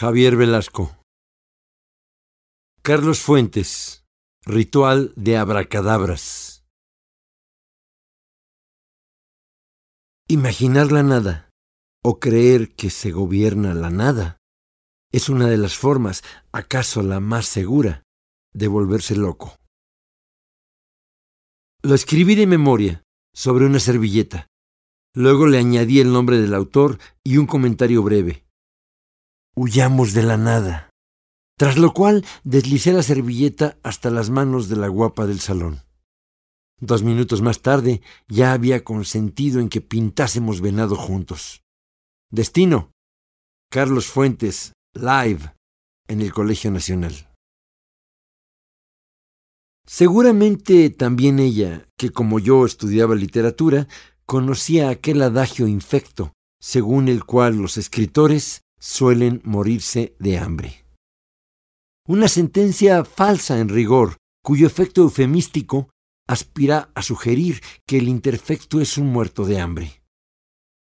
Javier Velasco. Carlos Fuentes. Ritual de abracadabras. Imaginar la nada o creer que se gobierna la nada es una de las formas, acaso la más segura, de volverse loco. Lo escribí de memoria sobre una servilleta. Luego le añadí el nombre del autor y un comentario breve. Huyamos de la nada. Tras lo cual deslicé la servilleta hasta las manos de la guapa del salón. Dos minutos más tarde ya había consentido en que pintásemos venado juntos. Destino. Carlos Fuentes, live, en el Colegio Nacional. Seguramente también ella, que como yo estudiaba literatura, conocía aquel adagio infecto, según el cual los escritores suelen morirse de hambre. Una sentencia falsa en rigor, cuyo efecto eufemístico aspira a sugerir que el imperfecto es un muerto de hambre.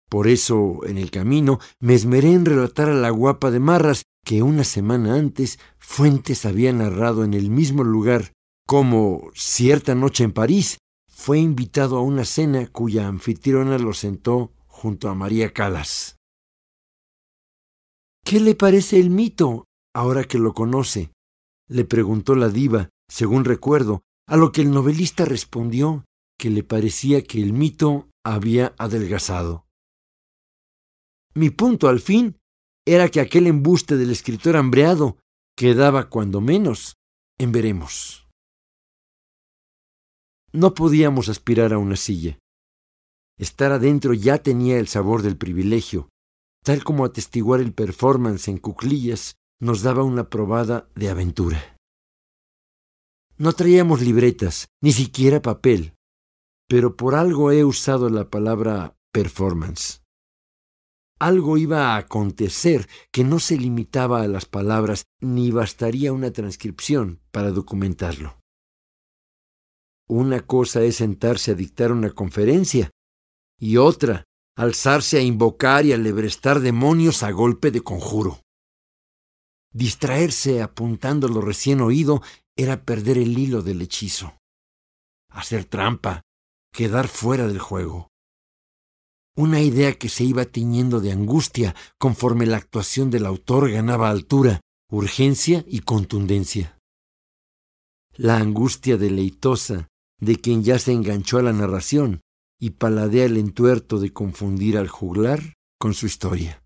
Por eso, en el camino, me esmeré en relatar a la guapa de Marras que una semana antes Fuentes había narrado en el mismo lugar como cierta noche en París fue invitado a una cena cuya anfitriona lo sentó junto a María Calas. ¿Qué le parece el mito ahora que lo conoce? le preguntó la diva, según recuerdo, a lo que el novelista respondió que le parecía que el mito había adelgazado. Mi punto, al fin, era que aquel embuste del escritor hambreado quedaba, cuando menos, en veremos. No podíamos aspirar a una silla. Estar adentro ya tenía el sabor del privilegio, tal como atestiguar el performance en cuclillas nos daba una probada de aventura. No traíamos libretas, ni siquiera papel, pero por algo he usado la palabra performance. Algo iba a acontecer que no se limitaba a las palabras ni bastaría una transcripción para documentarlo. Una cosa es sentarse a dictar una conferencia y otra alzarse a invocar y a lebrestar demonios a golpe de conjuro. Distraerse apuntando lo recién oído era perder el hilo del hechizo. Hacer trampa, quedar fuera del juego. Una idea que se iba tiñendo de angustia conforme la actuación del autor ganaba altura, urgencia y contundencia. La angustia deleitosa de quien ya se enganchó a la narración y paladea el entuerto de confundir al juglar con su historia.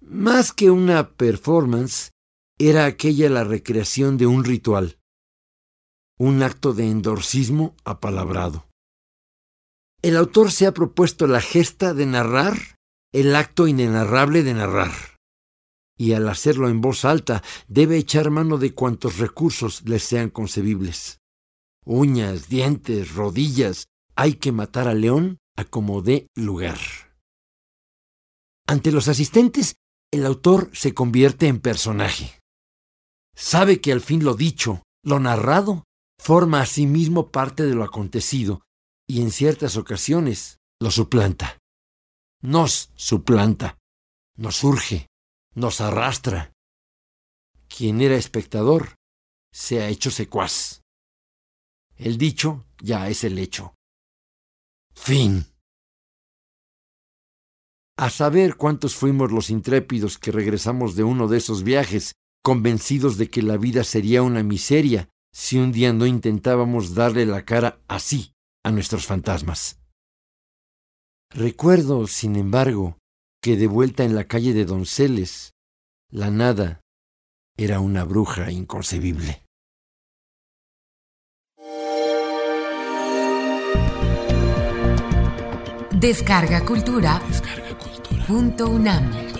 Más que una performance, era aquella la recreación de un ritual, un acto de endorcismo apalabrado. El autor se ha propuesto la gesta de narrar el acto inenarrable de narrar, y al hacerlo en voz alta debe echar mano de cuantos recursos le sean concebibles uñas, dientes, rodillas. Hay que matar al león a como dé lugar. Ante los asistentes, el autor se convierte en personaje. Sabe que al fin lo dicho, lo narrado, forma a sí mismo parte de lo acontecido y en ciertas ocasiones lo suplanta. Nos suplanta, nos urge, nos arrastra. Quien era espectador se ha hecho secuaz. El dicho ya es el hecho. Fin. A saber cuántos fuimos los intrépidos que regresamos de uno de esos viajes, convencidos de que la vida sería una miseria si un día no intentábamos darle la cara así a nuestros fantasmas. Recuerdo, sin embargo, que de vuelta en la calle de Donceles, la nada era una bruja inconcebible. Descarga Cultura. Descarga Cultura. Punto UNAM.